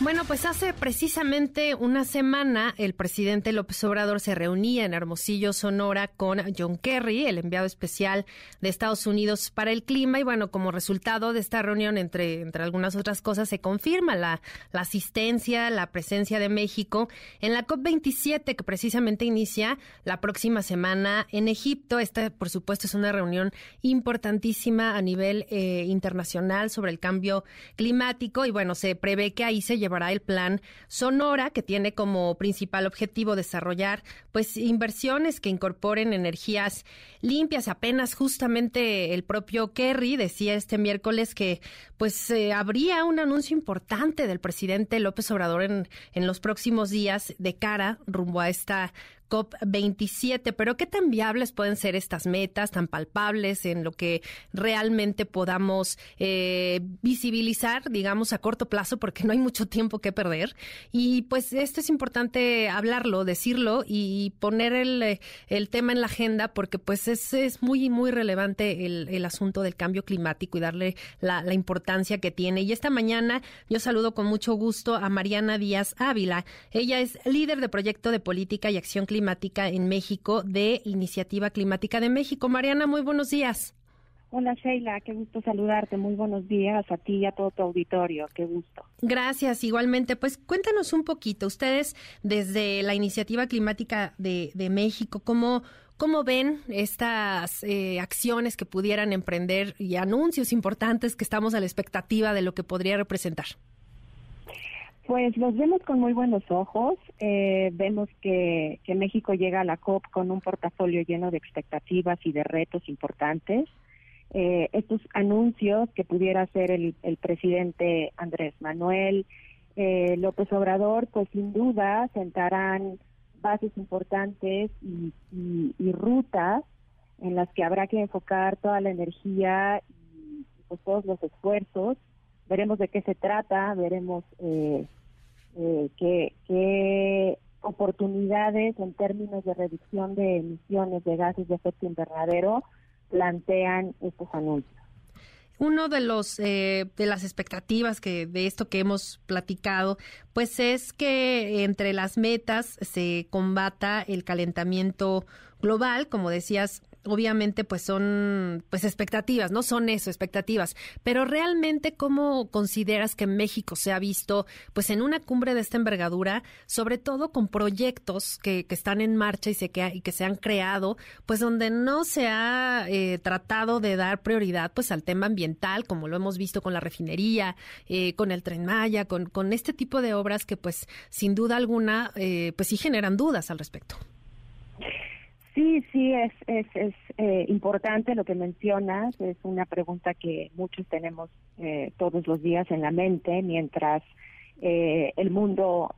Bueno, pues hace precisamente una semana el presidente López Obrador se reunía en Hermosillo, Sonora, con John Kerry, el enviado especial de Estados Unidos para el clima. Y bueno, como resultado de esta reunión, entre, entre algunas otras cosas, se confirma la, la asistencia, la presencia de México en la COP27, que precisamente inicia la próxima semana en Egipto. Esta, por supuesto, es una reunión importantísima a nivel eh, internacional sobre el cambio climático. Y bueno, se prevé que ahí se lleva el plan Sonora, que tiene como principal objetivo desarrollar pues inversiones que incorporen energías limpias. Apenas justamente el propio Kerry decía este miércoles que pues eh, habría un anuncio importante del presidente López Obrador en, en los próximos días de cara rumbo a esta COP27. Pero ¿qué tan viables pueden ser estas metas, tan palpables en lo que realmente podamos eh, visibilizar, digamos, a corto plazo, porque no hay mucho tiempo que perder? Y pues esto es importante hablarlo, decirlo y poner el, el tema en la agenda, porque pues es, es muy, muy relevante el, el asunto del cambio climático y darle la importancia que tiene. Y esta mañana yo saludo con mucho gusto a Mariana Díaz Ávila. Ella es líder de proyecto de política y acción climática climática en México de Iniciativa Climática de México. Mariana, muy buenos días. Hola Sheila, qué gusto saludarte. Muy buenos días a ti y a todo tu auditorio. Qué gusto. Gracias, igualmente. Pues cuéntanos un poquito, ustedes desde la Iniciativa Climática de, de México, ¿cómo, ¿Cómo ven estas eh, acciones que pudieran emprender y anuncios importantes que estamos a la expectativa de lo que podría representar? Pues los vemos con muy buenos ojos. Eh, vemos que, México llega a la COP con un portafolio lleno de expectativas y de retos importantes. Eh, estos anuncios que pudiera hacer el, presidente Andrés Manuel eh, López Obrador, pues sin duda sentarán bases importantes y, y, rutas en las que habrá que enfocar toda la energía y pues, todos los esfuerzos veremos de qué se trata, veremos eh, eh, qué, oportunidades en términos de reducción de emisiones de gases de efecto invernadero plantean estos anuncios. Uno de los eh, de las expectativas que de esto que hemos platicado, pues es que entre las metas se combata el calentamiento global, como decías, obviamente pues son pues expectativas, no son eso, expectativas, pero realmente cómo consideras que México se ha visto pues en una cumbre de esta envergadura, sobre todo con proyectos que, que están en marcha y se, que, y que se han creado, pues donde no se ha eh, tratado de dar prioridad pues al tema ambiental, como lo hemos visto con la refinería, eh, con el tren Maya, con, con este tipo de obras que pues sin duda alguna eh, pues sí generan dudas al respecto. Sí, sí, es, es, eh, importante lo que mencionas. Es una pregunta que muchos tenemos eh, todos los días en la mente mientras eh, el mundo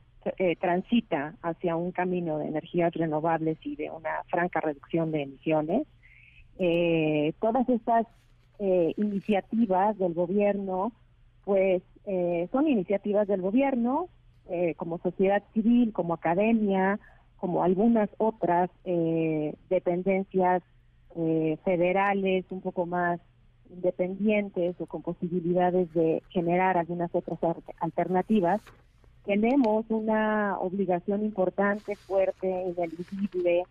transita hacia un camino de energías renovables y de una franca reducción de emisiones. todas estas iniciativas del gobierno, pues son iniciativas del gobierno, como sociedad civil, como academia, como algunas otras eh, dependencias eh, federales un poco más independientes o con posibilidades de generar algunas otras alternativas, tenemos una obligación importante, fuerte, ineludible,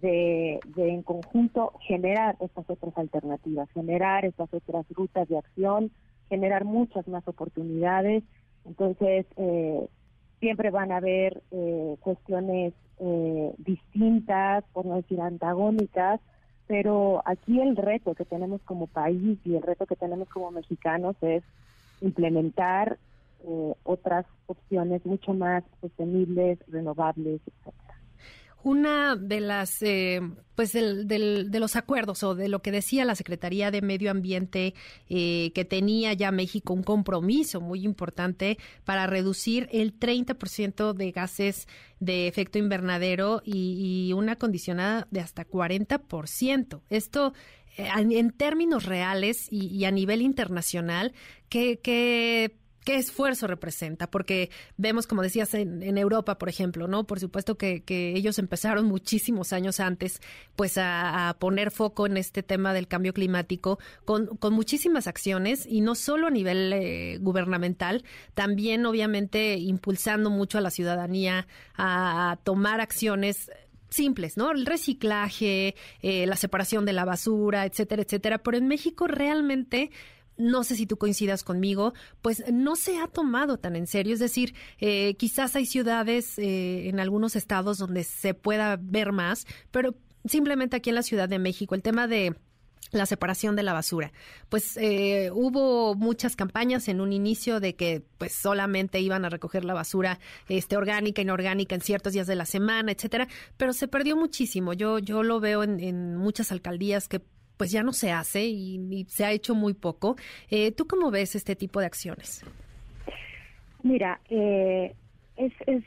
de, de en conjunto generar estas otras alternativas, generar estas otras rutas de acción, generar muchas más oportunidades. Entonces, eh, siempre van a haber eh, cuestiones eh, distintas, por no decir antagónicas, pero aquí el reto que tenemos como país y el reto que tenemos como mexicanos es implementar eh, otras opciones mucho más sostenibles, renovables, etcétera. Una de las, eh, pues, del, de los acuerdos o de lo que decía la Secretaría de Medio Ambiente, eh, que tenía ya México un compromiso muy importante para reducir el 30% de gases de efecto invernadero y, una condicionada de hasta 40%. Esto, eh, en términos reales y, a nivel internacional, ¿qué, qué qué esfuerzo representa, porque vemos, como decías, en, Europa, por ejemplo, ¿no? Por supuesto que, ellos empezaron muchísimos años antes, pues, a, poner foco en este tema del cambio climático con, con muchísimas acciones y no solo a nivel eh, gubernamental, también, obviamente, impulsando mucho a la ciudadanía a, tomar acciones simples, ¿no? El reciclaje, eh, la separación de la basura, etcétera, etcétera. Pero en México realmente no sé si tú coincidas conmigo, pues no se ha tomado tan en serio. Es decir, eh, quizás hay ciudades eh, en algunos estados donde se pueda ver más, pero simplemente aquí en la Ciudad de México, el tema de la separación de la basura. Pues eh, hubo muchas campañas en un inicio de que pues solamente iban a recoger la basura este orgánica, inorgánica en ciertos días de la semana, etcétera, pero se perdió muchísimo. Yo yo lo veo en, en muchas alcaldías que pues ya no se hace y, se ha hecho muy poco. Eh, ¿Tú cómo ves este tipo de acciones? Mira, eh, es, es,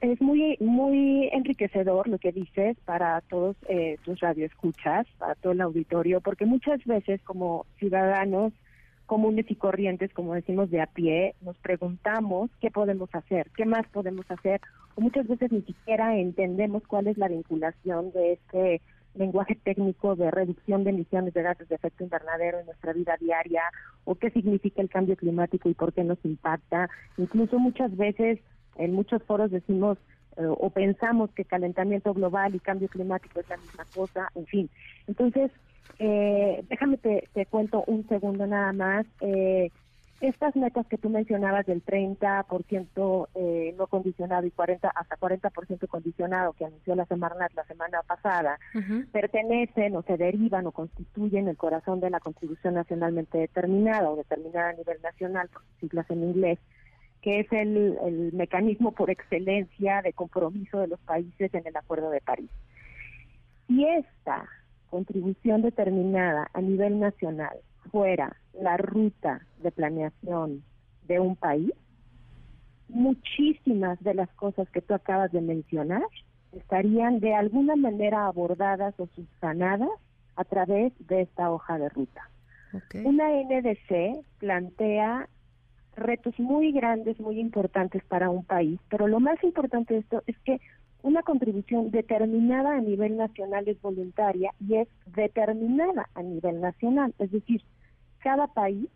es, muy muy enriquecedor lo que dices para todos eh, tus radioescuchas, para todo el auditorio, porque muchas veces como ciudadanos comunes y corrientes, como decimos de a pie, nos preguntamos qué podemos hacer, qué más podemos hacer, o muchas veces ni siquiera entendemos cuál es la vinculación de este lenguaje técnico de reducción de emisiones de gases de efecto invernadero en nuestra vida diaria o qué significa el cambio climático y por qué nos impacta. Incluso muchas veces en muchos foros decimos eh, o pensamos que calentamiento global y cambio climático es la misma cosa, en fin. Entonces, eh, déjame te, te, cuento un segundo nada más. Eh, estas metas que tú mencionabas del 30% eh, no condicionado y 40 hasta 40% condicionado que anunció la semana la semana pasada pertenecen o se derivan o constituyen el corazón de la contribución nacionalmente determinada o determinada a nivel nacional, por siglas en inglés, que es el, el mecanismo por excelencia de compromiso de los países en el Acuerdo de París. Y esta contribución determinada a nivel nacional fuera la ruta de planeación de un país, muchísimas de las cosas que tú acabas de mencionar estarían de alguna manera abordadas o subsanadas a través de esta hoja de ruta. Una NDC plantea retos muy grandes, muy importantes para un país, pero lo más importante de esto es que una contribución determinada a nivel nacional es voluntaria y es determinada a nivel nacional, es decir, cada país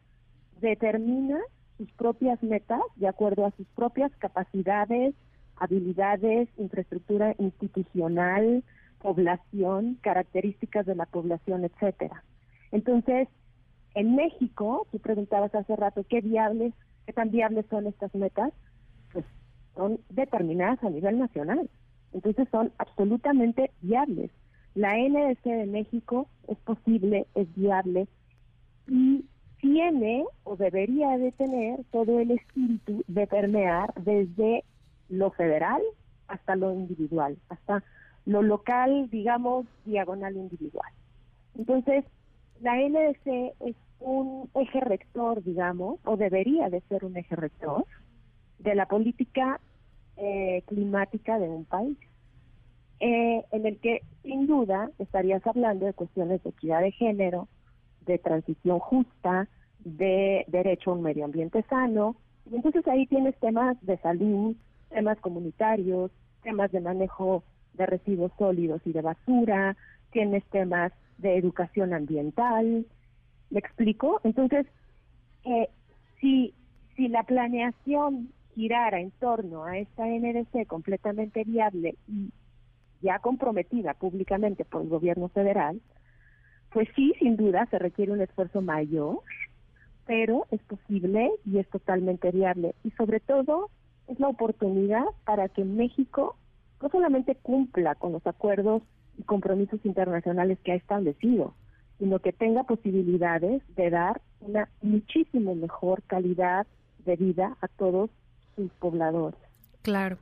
determina sus propias metas de acuerdo a sus propias capacidades, habilidades, infraestructura institucional, población, características de la población, etcétera. Entonces, en México, tú preguntabas hace rato qué viables, qué tan viables son estas metas, pues son determinadas a nivel nacional. Entonces son absolutamente viables. La NDC de México es posible, es viable, y tiene o debería de tener todo el espíritu de permear desde lo federal hasta lo individual, hasta lo local, digamos, diagonal individual. Entonces, la NDC es un eje rector, digamos, o debería de ser un eje rector de la política eh, climática de un país, eh, en el que sin duda estarías hablando de cuestiones de equidad de género, de transición justa, de derecho a un medio ambiente sano. Y entonces ahí tienes temas de salud, temas comunitarios, temas de manejo de residuos sólidos y de basura, tienes temas de educación ambiental. ¿Me explico? Entonces, eh, si, si la planeación girara en torno a esta NDC completamente viable y ya comprometida públicamente por el gobierno federal, pues sí, sin duda se requiere un esfuerzo mayor, pero es posible y es totalmente viable. Y sobre todo es la oportunidad para que México no solamente cumpla con los acuerdos y compromisos internacionales que ha establecido, sino que tenga posibilidades de dar una muchísimo mejor calidad de vida a todos sus. Claro.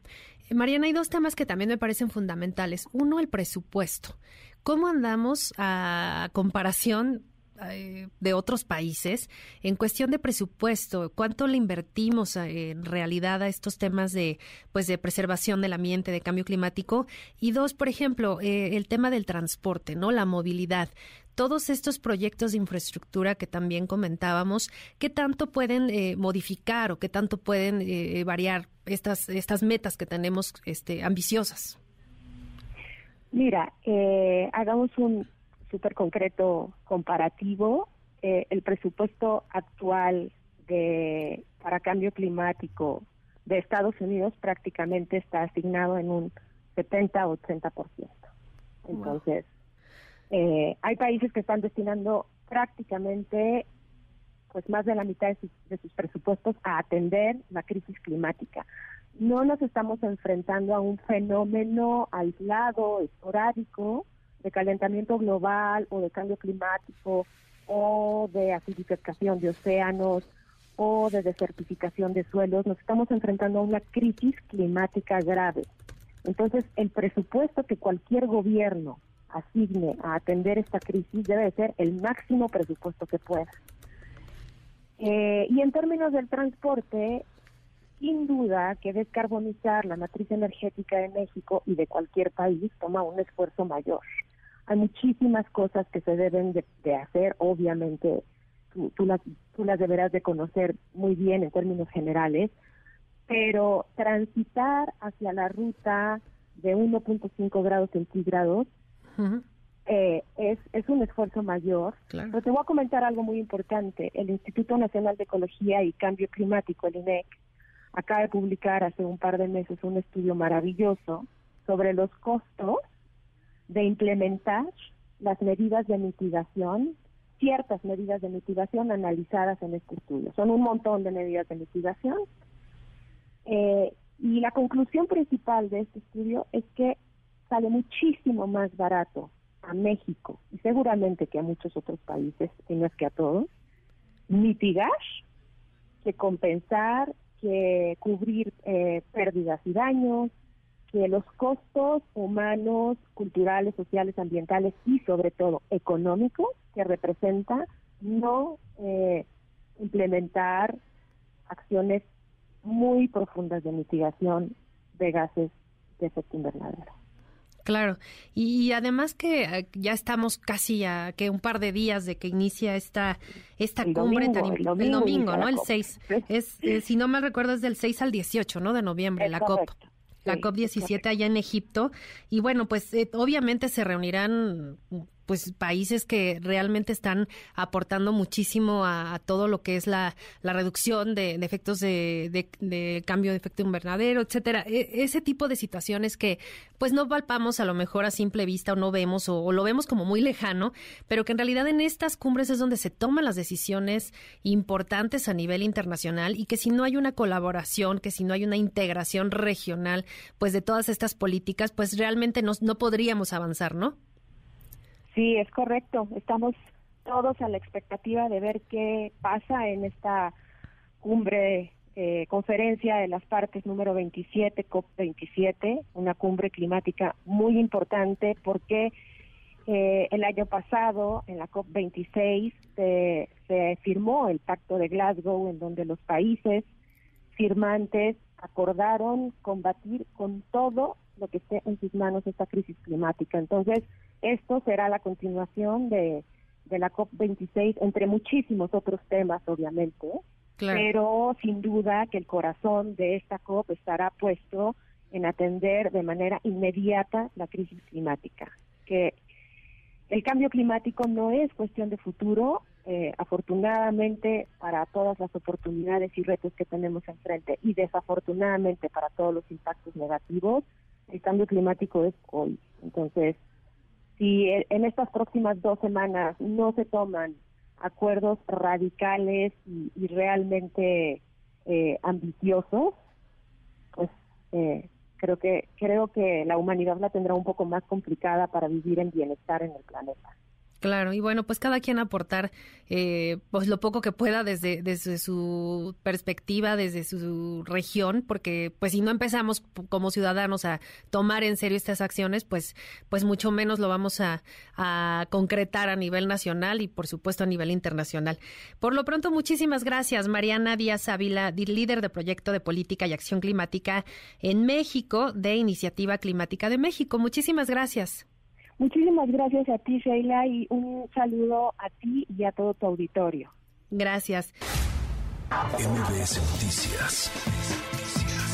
Mariana, hay dos temas que también me parecen fundamentales. Uno, el presupuesto. ¿Cómo andamos a comparación eh, de otros países en cuestión de presupuesto, cuánto le invertimos eh, en realidad a estos temas de pues de preservación del ambiente, de cambio climático y dos, por ejemplo, eh, el tema del transporte, ¿no? La movilidad. Todos estos proyectos de infraestructura que también comentábamos, ¿qué tanto pueden eh, modificar o qué tanto pueden eh, variar estas, estas metas que tenemos este, ambiciosas? Mira, eh, hagamos un súper concreto comparativo. el presupuesto actual de para cambio climático de Estados Unidos prácticamente está asignado en un 70 o 80%. Eh, hay países que están destinando prácticamente pues más de la mitad de sus, presupuestos a atender la crisis climática. No nos estamos enfrentando a un fenómeno aislado, esporádico, de calentamiento global o de cambio climático o de acidificación de océanos o de desertificación de suelos, nos estamos enfrentando a una crisis climática grave. Entonces, el presupuesto que cualquier gobierno asigne a atender esta crisis debe ser el máximo presupuesto que pueda. Eh, y en términos del transporte, sin duda que descarbonizar la matriz energética de México y de cualquier país toma un esfuerzo mayor. Hay muchísimas cosas que se deben de, hacer, obviamente tú, tú, las, tú las deberás de conocer muy bien en términos generales, pero transitar hacia la ruta de 1.5 grados centígrados eh, es, es un esfuerzo mayor. Pero te voy a comentar algo muy importante. El Instituto Nacional de Ecología y Cambio Climático, el INEC, acaba de publicar hace un par de meses un estudio maravilloso sobre los costos de implementar las medidas de mitigación, ciertas medidas de mitigación analizadas en este estudio. Son un montón de medidas de mitigación. Eh, y la conclusión principal de este estudio es que sale muchísimo más barato a México y seguramente que a muchos otros países, no es que a todos, mitigar que compensar, que cubrir eh, pérdidas y daños, que los costos humanos, culturales, sociales, ambientales y sobre todo económicos que representa no eh, implementar acciones muy profundas de mitigación de gases de efecto invernadero. Claro, y, además que eh, ya estamos casi a que un par de días de que inicia esta esta cumbre el domingo, ¿no? El 6 es eh, si no me recuerdo es del 6 al 18, ¿no? De noviembre la COP. la COP17 allá en Egipto. Y bueno, pues eh, obviamente se reunirán pues países que realmente están aportando muchísimo a, todo lo que es la, reducción de, efectos de, cambio de efecto invernadero, etcétera. E, ese tipo de situaciones que pues no palpamos a lo mejor a simple vista o no vemos o, lo vemos como muy lejano, pero que en realidad en estas cumbres es donde se toman las decisiones importantes a nivel internacional y que si no hay una colaboración, que si no hay una integración regional, pues de todas estas políticas, pues realmente no, no podríamos avanzar, ¿no? Sí, es correcto. Estamos todos a la expectativa de ver qué pasa en esta cumbre, eh, conferencia de las partes número 27, COP27, una cumbre climática muy importante porque eh, el año pasado, en la COP26, se, se firmó el Pacto de Glasgow, en donde los países firmantes acordaron combatir con todo lo que esté en sus manos esta crisis climática. Entonces, esto será la continuación de, la COP26, entre muchísimos otros temas, obviamente, pero sin duda que el corazón de esta COP estará puesto en atender de manera inmediata la crisis climática, que el cambio climático no es cuestión de futuro, eh, afortunadamente para todas las oportunidades y retos que tenemos enfrente y desafortunadamente para todos los impactos negativos, el cambio climático es hoy. Entonces, si en estas próximas dos semanas no se toman acuerdos radicales y, realmente eh, ambiciosos, pues eh, creo que creo que la humanidad la tendrá un poco más complicada para vivir en bienestar en el planeta. Claro, y bueno, pues cada quien aportar eh, pues lo poco que pueda desde, desde su perspectiva, desde su región, porque pues si no empezamos como ciudadanos a tomar en serio estas acciones, pues, pues mucho menos lo vamos a, a concretar a nivel nacional y por supuesto a nivel internacional. Por lo pronto, muchísimas gracias, Mariana Díaz Ávila, líder de proyecto de política y acción climática en México de Iniciativa Climática de México. Muchísimas gracias. Muchísimas gracias a ti, Sheila, y un saludo a ti y a todo tu auditorio. Gracias. MBS Noticias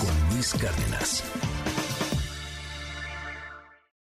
con Luis Cárdenas.